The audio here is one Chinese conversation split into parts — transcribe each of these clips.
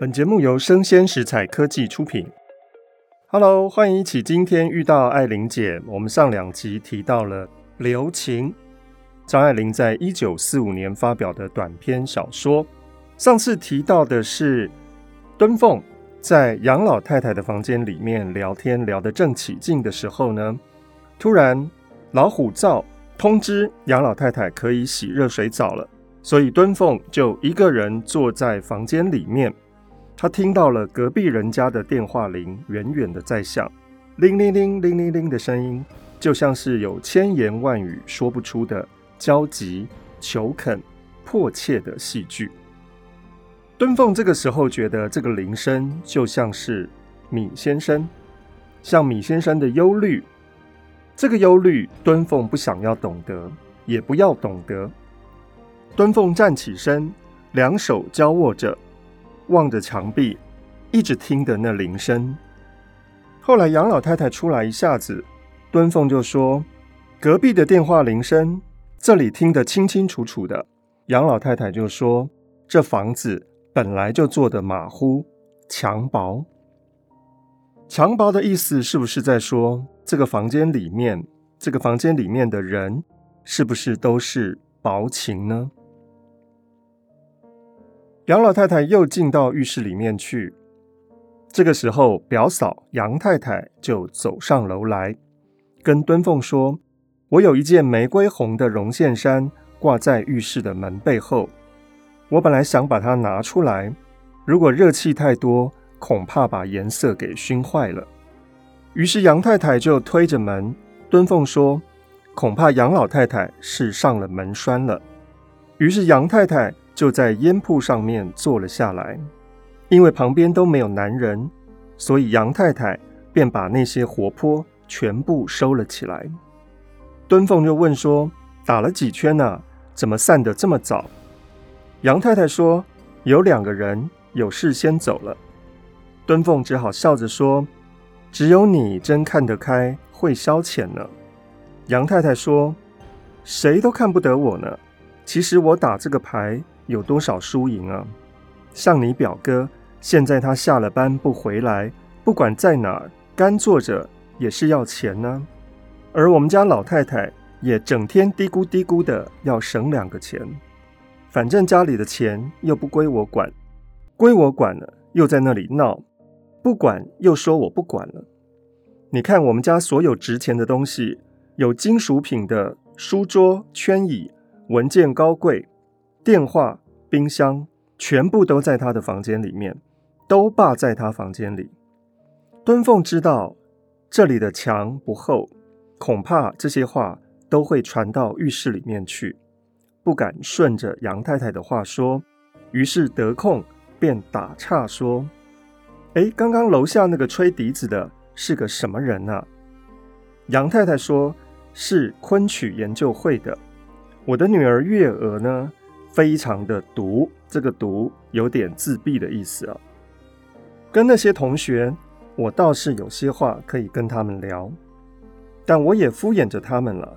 本节目由生鲜食材科技出品。Hello，欢迎一起今天遇到爱玲姐。我们上两集提到了留情，张爱玲在一九四五年发表的短篇小说。上次提到的是敦凤在杨老太太的房间里面聊天，聊得正起劲的时候呢，突然老虎灶通知杨老太太可以洗热水澡了，所以敦凤就一个人坐在房间里面。他听到了隔壁人家的电话铃远远的在响，铃铃铃铃铃铃的声音，就像是有千言万语说不出的焦急、求恳、迫切的戏剧。敦凤这个时候觉得这个铃声就像是米先生，像米先生的忧虑。这个忧虑，敦凤不想要懂得，也不要懂得。敦凤站起身，两手交握着。望着墙壁，一直听的那铃声。后来杨老太太出来一下子，敦凤就说：“隔壁的电话铃声，这里听得清清楚楚的。”杨老太太就说：“这房子本来就做得马虎，墙薄。墙薄的意思是不是在说这个房间里面，这个房间里面的人是不是都是薄情呢？”杨老太太又进到浴室里面去。这个时候，表嫂杨太太就走上楼来，跟敦凤说：“我有一件玫瑰红的绒线衫挂在浴室的门背后，我本来想把它拿出来，如果热气太多，恐怕把颜色给熏坏了。”于是杨太太就推着门。敦凤说：“恐怕杨老太太是上了门栓了。”于是杨太太。就在烟铺上面坐了下来，因为旁边都没有男人，所以杨太太便把那些活泼全部收了起来。敦凤就问说：“打了几圈呢？怎么散得这么早？”杨太太说：“有两个人有事先走了。”敦凤只好笑着说：“只有你真看得开，会消遣呢。”杨太太说：“谁都看不得我呢。其实我打这个牌。”有多少输赢啊？像你表哥，现在他下了班不回来，不管在哪儿干坐着也是要钱呢。而我们家老太太也整天嘀咕嘀咕的要省两个钱，反正家里的钱又不归我管，归我管了又在那里闹，不管又说我不管了。你看我们家所有值钱的东西，有金属品的书桌、圈椅、文件高柜。电话、冰箱全部都在他的房间里面，都霸在他房间里。敦凤知道这里的墙不厚，恐怕这些话都会传到浴室里面去，不敢顺着杨太太的话说，于是得空便打岔说：“哎，刚刚楼下那个吹笛子的是个什么人啊？”杨太太说：“是昆曲研究会的，我的女儿月娥呢。”非常的毒，这个毒有点自闭的意思啊。跟那些同学，我倒是有些话可以跟他们聊，但我也敷衍着他们了。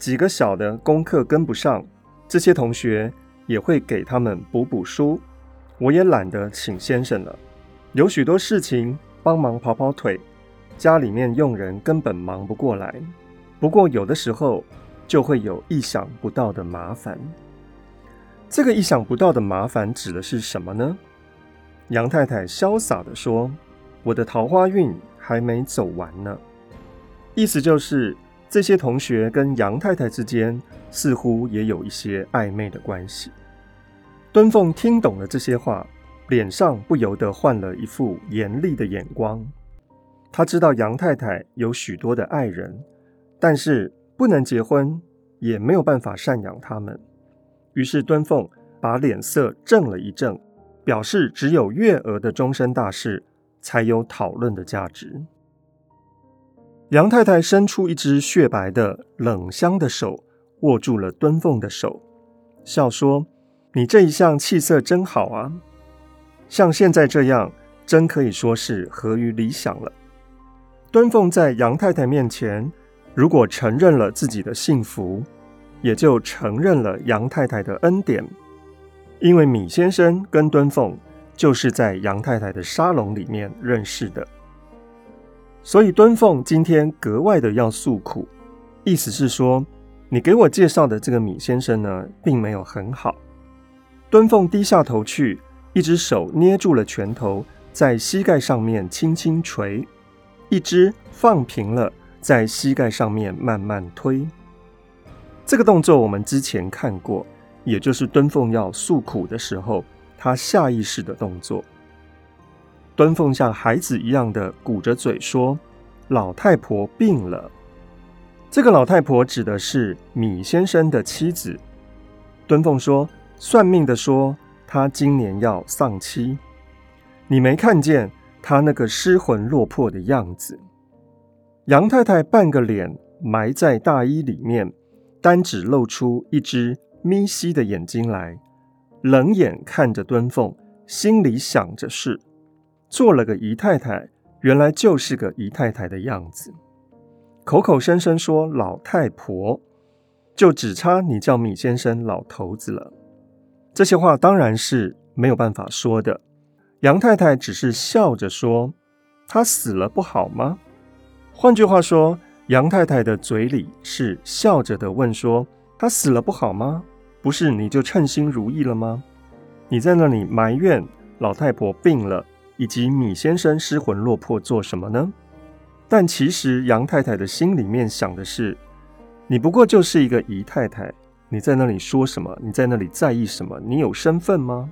几个小的功课跟不上，这些同学也会给他们补补书。我也懒得请先生了，有许多事情帮忙跑跑腿，家里面佣人根本忙不过来。不过有的时候就会有意想不到的麻烦。这个意想不到的麻烦指的是什么呢？杨太太潇洒地说：“我的桃花运还没走完呢。”意思就是这些同学跟杨太太之间似乎也有一些暧昧的关系。敦凤听懂了这些话，脸上不由得换了一副严厉的眼光。她知道杨太太有许多的爱人，但是不能结婚，也没有办法赡养他们。于是敦凤把脸色正了一正，表示只有月娥的终身大事才有讨论的价值。杨太太伸出一只雪白的冷香的手，握住了敦凤的手，笑说：“你这一向气色真好啊，像现在这样，真可以说是合于理想了。”敦凤在杨太太面前，如果承认了自己的幸福。也就承认了杨太太的恩典，因为米先生跟敦凤就是在杨太太的沙龙里面认识的。所以敦凤今天格外的要诉苦，意思是说，你给我介绍的这个米先生呢，并没有很好。敦凤低下头去，一只手捏住了拳头，在膝盖上面轻轻捶，一只放平了，在膝盖上面慢慢推。这个动作我们之前看过，也就是敦凤要诉苦的时候，他下意识的动作。敦凤像孩子一样的鼓着嘴说：“老太婆病了。”这个老太婆指的是米先生的妻子。敦凤说：“算命的说他今年要丧妻，你没看见他那个失魂落魄的样子？”杨太太半个脸埋在大衣里面，单只露出一只眯稀的眼睛来，冷眼看着敦凤，心里想着是。做了个姨太太，原来就是个姨太太的样子。口口声声说老太婆，就只差你叫米先生老头子了。这些话当然是没有办法说的。杨太太只是笑着说：“他死了不好吗？”换句话说，杨太太的嘴里是笑着的问说：“他死了不好吗？不是你就称心如意了吗？你在那里埋怨老太婆病了。”以及米先生失魂落魄做什么呢？但其实杨太太的心里面想的是：你不过就是一个姨太太，你在那里说什么？你在那里在意什么？你有身份吗？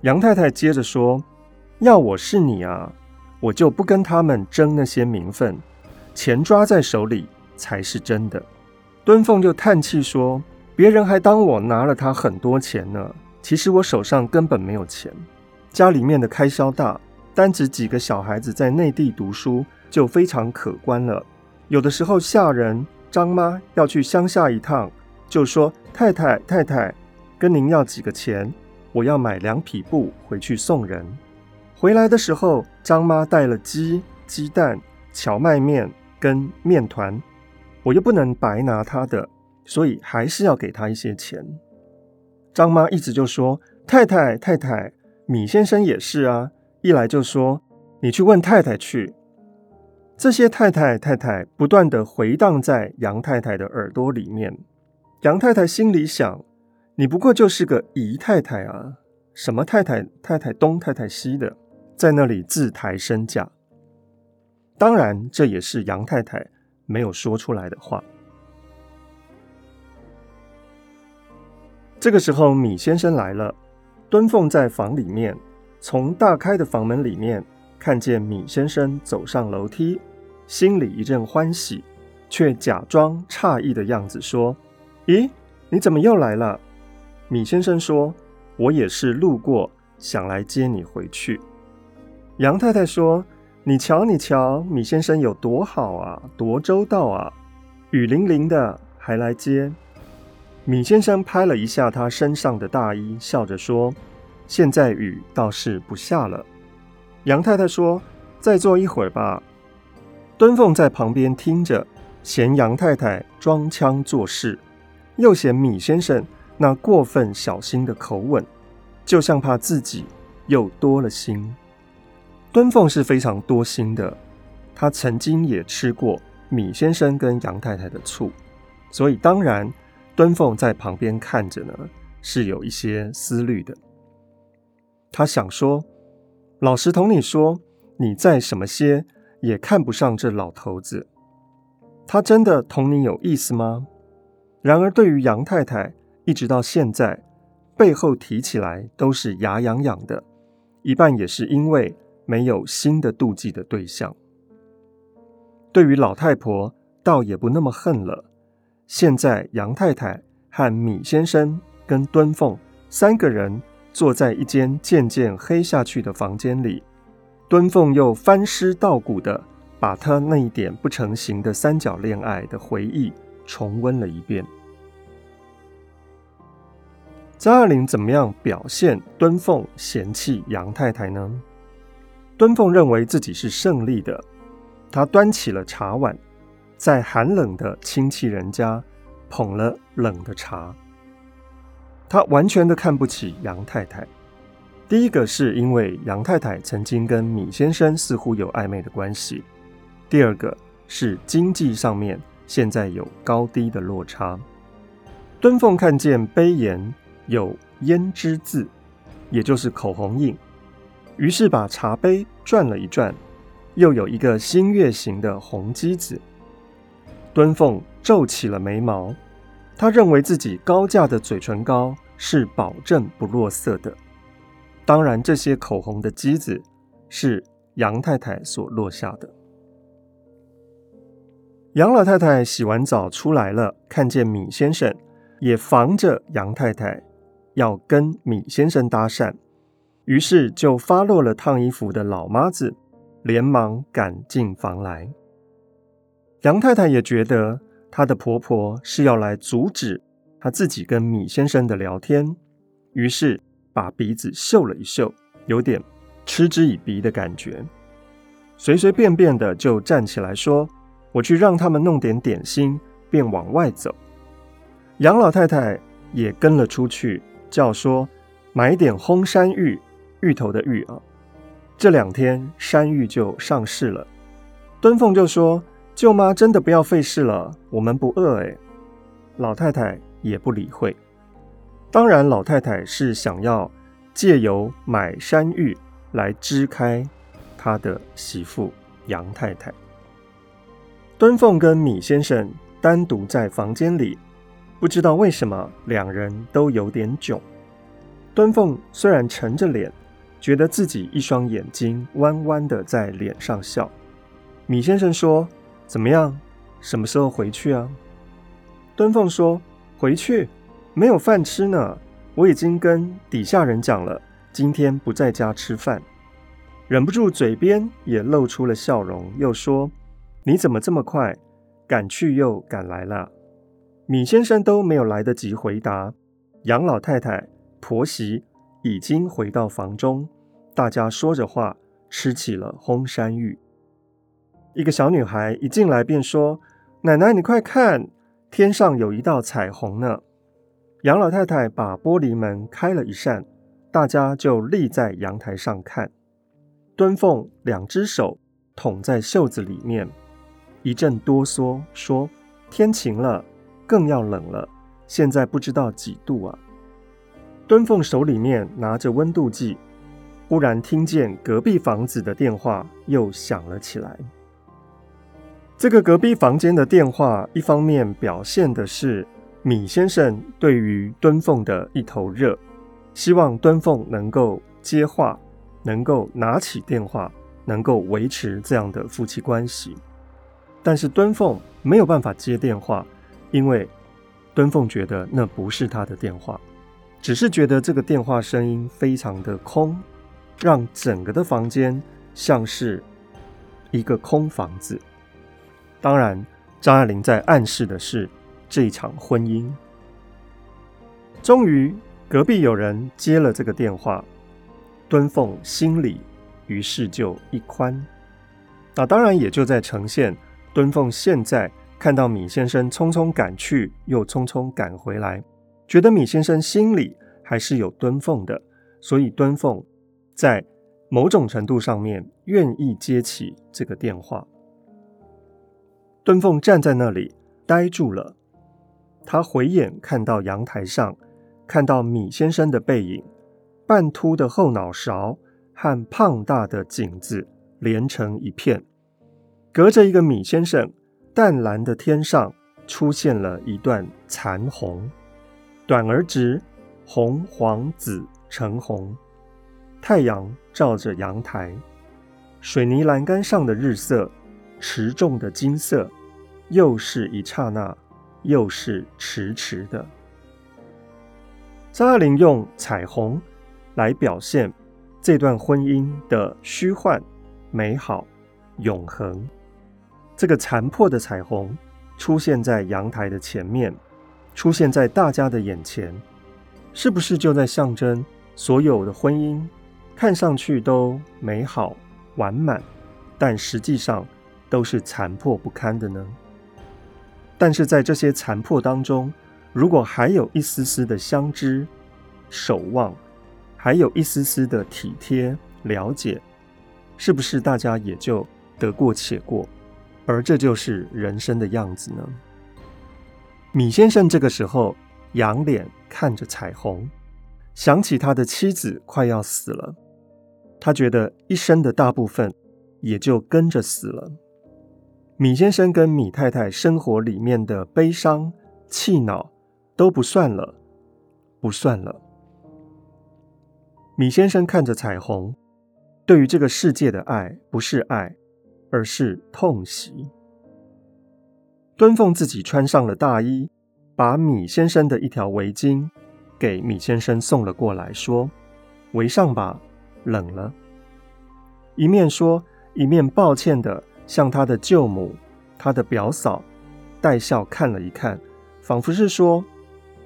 杨太太接着说：要我是你啊，我就不跟他们争那些名分，钱抓在手里才是真的。敦凤就叹气说：别人还当我拿了他很多钱呢，其实我手上根本没有钱。家里面的开销大，单指几个小孩子在内地读书就非常可观了。有的时候下人张妈要去乡下一趟，就说：“太太太太，跟您要几个钱，我要买两匹布回去送人。”回来的时候，张妈带了鸡、鸡蛋、荞麦面跟面团，我又不能白拿他的，所以还是要给他一些钱。张妈一直就说：“太太太太。”米先生也是啊，一来就说：“你去问太太去。”这些太太太太不断的回荡在杨太太的耳朵里面。杨太太心里想：“你不过就是个姨太太啊，什么太太太太东太太西的，在那里自抬身价。”当然，这也是杨太太没有说出来的话。这个时候，米先生来了。敦凤在房里面，从大开的房门里面看见米先生走上楼梯，心里一阵欢喜，却假装诧异的样子说：“咦，你怎么又来了？”米先生说：“我也是路过，想来接你回去。”杨太太说：“你瞧，你瞧，米先生有多好啊，多周到啊，雨淋淋的还来接。”米先生拍了一下他身上的大衣，笑着说：“现在雨倒是不下了。”杨太太说：“再坐一会儿吧。”敦凤在旁边听着，嫌杨太太装腔作势，又嫌米先生那过分小心的口吻，就像怕自己又多了心。敦凤是非常多心的，他曾经也吃过米先生跟杨太太的醋，所以当然。敦凤在旁边看着呢，是有一些思虑的。他想说：“老实同你说，你再什么些也看不上这老头子。他真的同你有意思吗？”然而，对于杨太太，一直到现在，背后提起来都是牙痒痒的，一半也是因为没有新的妒忌的对象。对于老太婆，倒也不那么恨了。现在杨太太和米先生跟敦凤三个人坐在一间渐渐黑下去的房间里，敦凤又翻尸倒骨的把他那一点不成形的三角恋爱的回忆重温了一遍。张爱玲怎么样表现敦凤嫌弃杨太太呢？敦凤认为自己是胜利的，她端起了茶碗。在寒冷的亲戚人家捧了冷的茶，他完全的看不起杨太太。第一个是因为杨太太曾经跟米先生似乎有暧昧的关系；第二个是经济上面现在有高低的落差。敦凤看见杯沿有胭脂字，也就是口红印，于是把茶杯转了一转，又有一个新月形的红机子。敦凤皱起了眉毛，她认为自己高价的嘴唇膏是保证不落色的。当然，这些口红的机子是杨太太所落下的。杨老太太洗完澡出来了，看见米先生，也防着杨太太要跟米先生搭讪，于是就发落了烫衣服的老妈子，连忙赶进房来。杨太太也觉得她的婆婆是要来阻止她自己跟米先生的聊天，于是。把鼻子嗅了一嗅，有点嗤之以鼻的感觉，随随便便的就站起来说：“我去让他们弄点点心。”便往外走。杨老太太也跟了出去，叫说：“买点烘山芋，芋头的芋啊，这两天山芋就上市了。”敦凤就说：“舅妈真的不要费事了，我们不饿哎。”老太太也不理会。当然，老太太是想要借由买山芋来支开她的媳妇杨太太。敦凤跟米先生单独在房间里，不知道为什么两人都有点窘。敦凤虽然沉着脸，觉得自己一双眼睛弯弯的在脸上笑。米先生说：“怎么样？什么时候回去啊？”敦凤说：“回去。”没有饭吃呢，我已经跟底下人讲了，今天不在家吃饭。忍不住嘴边也露出了笑容，又说：“你怎么这么快，赶去又赶来了？”米先生都没有来得及回答，杨老太太、婆媳已经回到房中，大家说着话，吃起了烘山芋。一个小女孩一进来便说：“奶奶，你快看，天上有一道彩虹呢。”杨老太太把玻璃门开了一扇，大家就立在阳台上看。敦凤两只手捅在袖子里面，一阵哆嗦，说：“天晴了，更要冷了。现在不知道几度啊？”敦凤手里面拿着温度计，忽然听见隔壁房子的电话又响了起来。这个隔壁房间的电话，一方面表现的是。米先生对于敦凤的一头热，希望敦凤能够接话，能够拿起电话，能够维持这样的夫妻关系。但是敦凤没有办法接电话，因为敦凤觉得那不是他的电话，只是觉得这个电话声音非常的空，让整个的房间像是一个空房子。当然，张爱玲在暗示的是。这一场婚姻，终于隔壁有人接了这个电话，敦凤心里于是就一宽。那当然也就在呈现敦凤现在看到米先生匆匆赶去，又匆匆赶回来，觉得米先生心里还是有敦凤的，所以敦凤在某种程度上面愿意接起这个电话。敦凤站在那里呆住了。他回眼看到阳台上，看到米先生的背影，半秃的后脑勺和胖大的颈子连成一片。隔着一个米先生，淡蓝的天上出现了一段残红，短而直，红黄紫橙红。太阳照着阳台，水泥栏杆上的日色，持重的金色，又是一刹那。又是迟迟的。张爱玲用彩虹来表现这段婚姻的虚幻、美好、永恒。这个残破的彩虹出现在阳台的前面，出现在大家的眼前，是不是就在象征所有的婚姻看上去都美好完满，但实际上都是残破不堪的呢？但是在这些残破当中，如果还有一丝丝的相知、守望，还有一丝丝的体贴了解，是不是大家也就得过且过？而这就是人生的样子呢？米先生这个时候仰脸看着彩虹，想起他的妻子快要死了，他觉得一生的大部分也就跟着死了。米先生跟米太太生活里面的悲伤、气恼都不算了，不算了。米先生看着彩虹，对于这个世界的爱不是爱，而是痛惜。敦凤自己穿上了大衣，把米先生的一条围巾给米先生送了过来，说：“围上吧，冷了。”一面说，一面抱歉的。向他的舅母、他的表嫂带笑看了一看，仿佛是说：“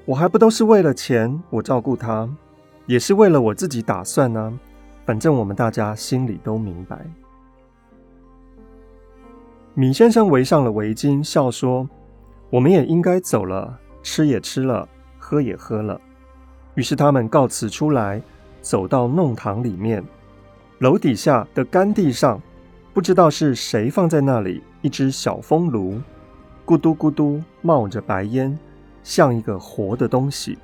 我还不都是为了钱，我照顾他，也是为了我自己打算呢。反正我们大家心里都明白。”米先生围上了围巾，笑说：“我们也应该走了，吃也吃了，喝也喝了。”于是他们告辞出来，走到弄堂里面，楼底下的干地上。不知道是谁放在那里一只小风炉，咕嘟咕嘟冒着白烟，像一个活的东西，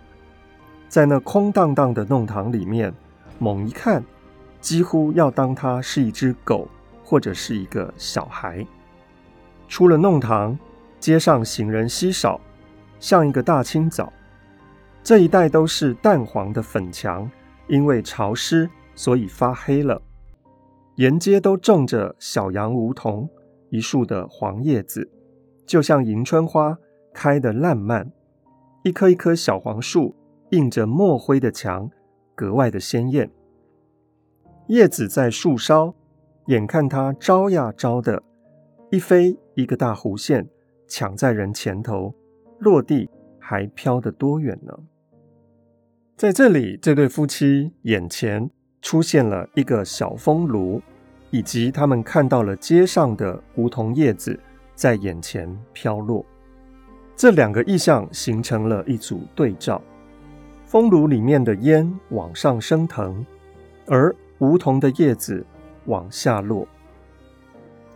在那空荡荡的弄堂里面，猛一看，几乎要当它是一只狗或者是一个小孩。出了弄堂，街上行人稀少，像一个大清早。这一带都是淡黄的粉墙，因为潮湿，所以发黑了。沿街都种着小杨梧桐，一树的黄叶子，就像迎春花开得烂漫。一棵一棵小黄树，映着墨灰的墙，格外的鲜艳。叶子在树梢，眼看它招呀招的，一飞一个大弧线，抢在人前头，落地还飘得多远呢？在这里，这对夫妻眼前。出现了一个小风炉，以及他们看到了街上的梧桐叶子在眼前飘落。这两个意象形成了一组对照：风炉里面的烟往上升腾，而梧桐的叶子往下落。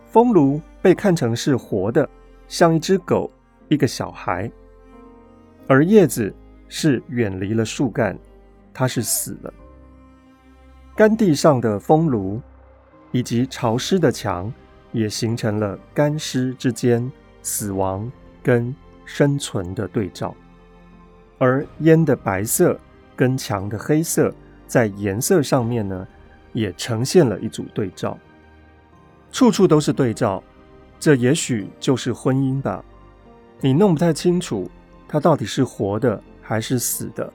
风炉被看成是活的，像一只狗、一个小孩；而叶子是远离了树干，它是死了。干地上的风炉，以及潮湿的墙，也形成了干湿之间死亡跟生存的对照。而烟的白色跟墙的黑色，在颜色上面呢，也呈现了一组对照。处处都是对照，这也许就是婚姻吧。你弄不太清楚，它到底是活的还是死的，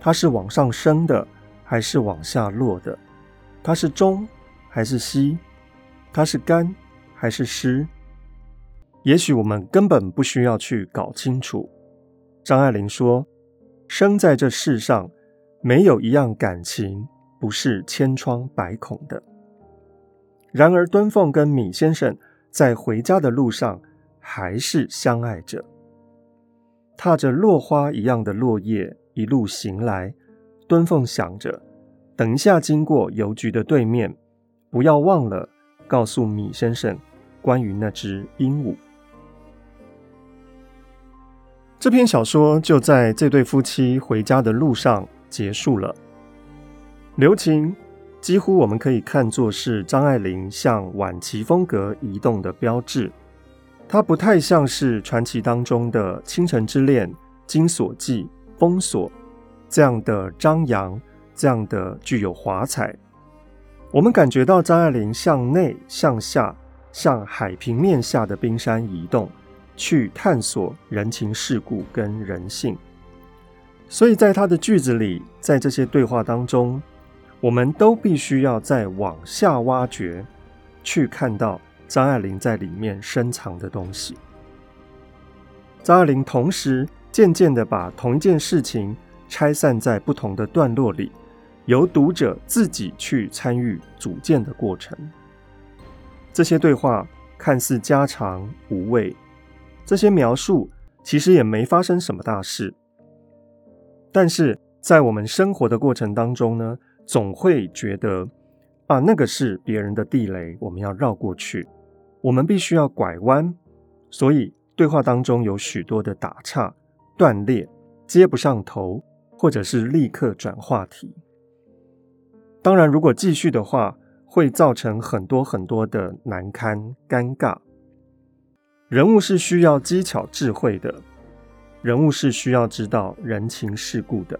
它是往上升的还是往下落的。它是中还是西？它是干还是湿？也许我们根本不需要去搞清楚。张爱玲说：“生在这世上，没有一样感情不是千疮百孔的。”然而，敦凤跟米先生在回家的路上还是相爱着，踏着落花一样的落叶一路行来。敦凤想着。等一下，经过邮局的对面，不要忘了告诉米先生关于那只鹦鹉。这篇小说就在这对夫妻回家的路上结束了。留情几乎我们可以看作是张爱玲向晚期风格移动的标志，它不太像是传奇当中的《倾城之恋》《金锁记》《封锁》这样的张扬。这样的具有华彩，我们感觉到张爱玲向内、向下、向海平面下的冰山移动，去探索人情世故跟人性。所以在她的句子里，在这些对话当中，我们都必须要再往下挖掘，去看到张爱玲在里面深藏的东西。张爱玲同时渐渐地把同一件事情拆散在不同的段落里。由读者自己去参与组建的过程。这些对话看似家常无味，这些描述其实也没发生什么大事。但是在我们生活的过程当中呢，总会觉得啊，那个是别人的地雷，我们要绕过去，我们必须要拐弯，所以对话当中有许多的打岔、断裂、接不上头，或者是立刻转话题。当然，如果继续的话，会造成很多很多的难堪、尴尬。人物是需要技巧智慧的，人物是需要知道人情世故的，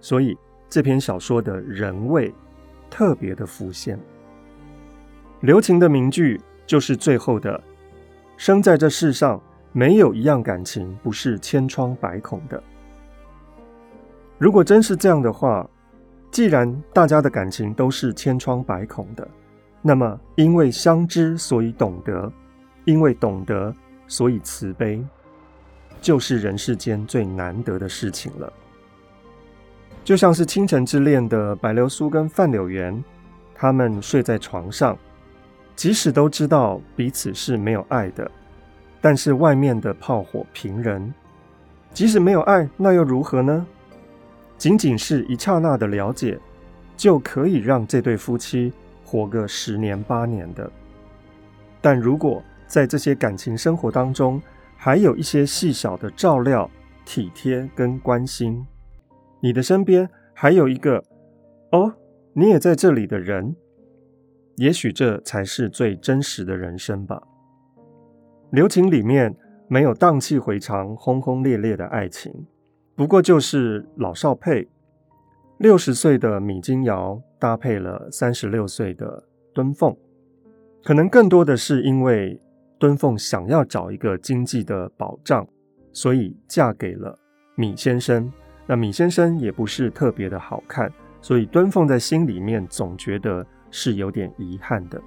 所以这篇小说的人味特别的浮现。刘擎的名句就是最后的：“生在这世上，没有一样感情不是千疮百孔的。”如果真是这样的话，既然大家的感情都是千疮百孔的，那么因为相知，所以懂得；因为懂得，所以慈悲，就是人世间最难得的事情了。就像是《倾城之恋》的白流苏跟范柳原，他们睡在床上，即使都知道彼此是没有爱的，但是外面的炮火频人，即使没有爱，那又如何呢？仅仅是一刹那的了解，就可以让这对夫妻活个十年八年的。但如果在这些感情生活当中，还有一些细小的照料、体贴跟关心，你的身边还有一个哦，你也在这里的人，也许这才是最真实的人生吧。留情里面没有荡气回肠、轰轰烈烈的爱情。不过就是老少配，六十岁的米金瑶搭配了三十六岁的敦凤，可能更多的是因为敦凤想要找一个经济的保障，所以嫁给了米先生。那米先生也不是特别的好看，所以敦凤在心里面总觉得是有点遗憾的。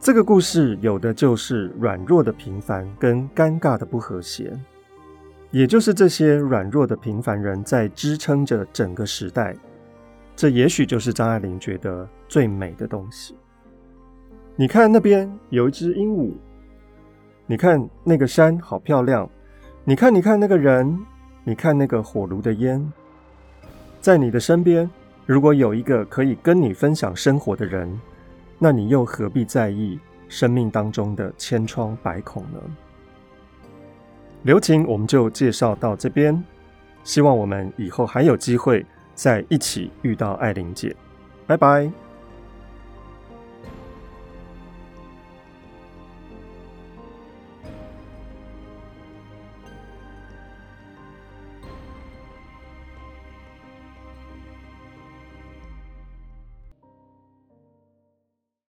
这个故事有的就是软弱的平凡跟尴尬的不和谐。也就是这些软弱的平凡人在支撑着整个时代，这也许就是张爱玲觉得最美的东西。你看那边有一只鹦鹉，你看那个山好漂亮，你看，你看那个人，你看那个火炉的烟，在你的身边，如果有一个可以跟你分享生活的人，那你又何必在意生命当中的千疮百孔呢？留情，我们就介绍到这边。希望我们以后还有机会再一起遇到艾琳姐。拜拜。